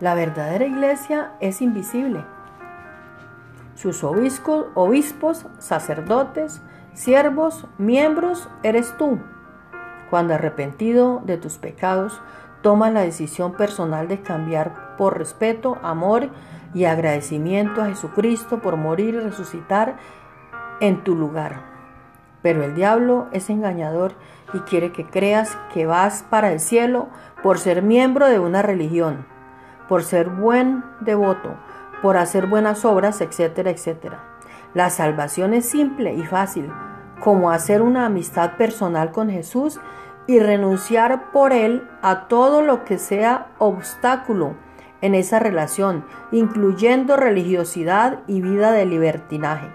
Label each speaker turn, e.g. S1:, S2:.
S1: La verdadera iglesia es invisible. Sus obispos, obispos, sacerdotes, siervos, miembros, eres tú. Cuando arrepentido de tus pecados, tomas la decisión personal de cambiar por respeto, amor y agradecimiento a Jesucristo por morir y resucitar en tu lugar. Pero el diablo es engañador y quiere que creas que vas para el cielo por ser miembro de una religión, por ser buen devoto, por hacer buenas obras, etcétera, etcétera. La salvación es simple y fácil, como hacer una amistad personal con Jesús y renunciar por Él a todo lo que sea obstáculo en esa relación, incluyendo religiosidad y vida de libertinaje.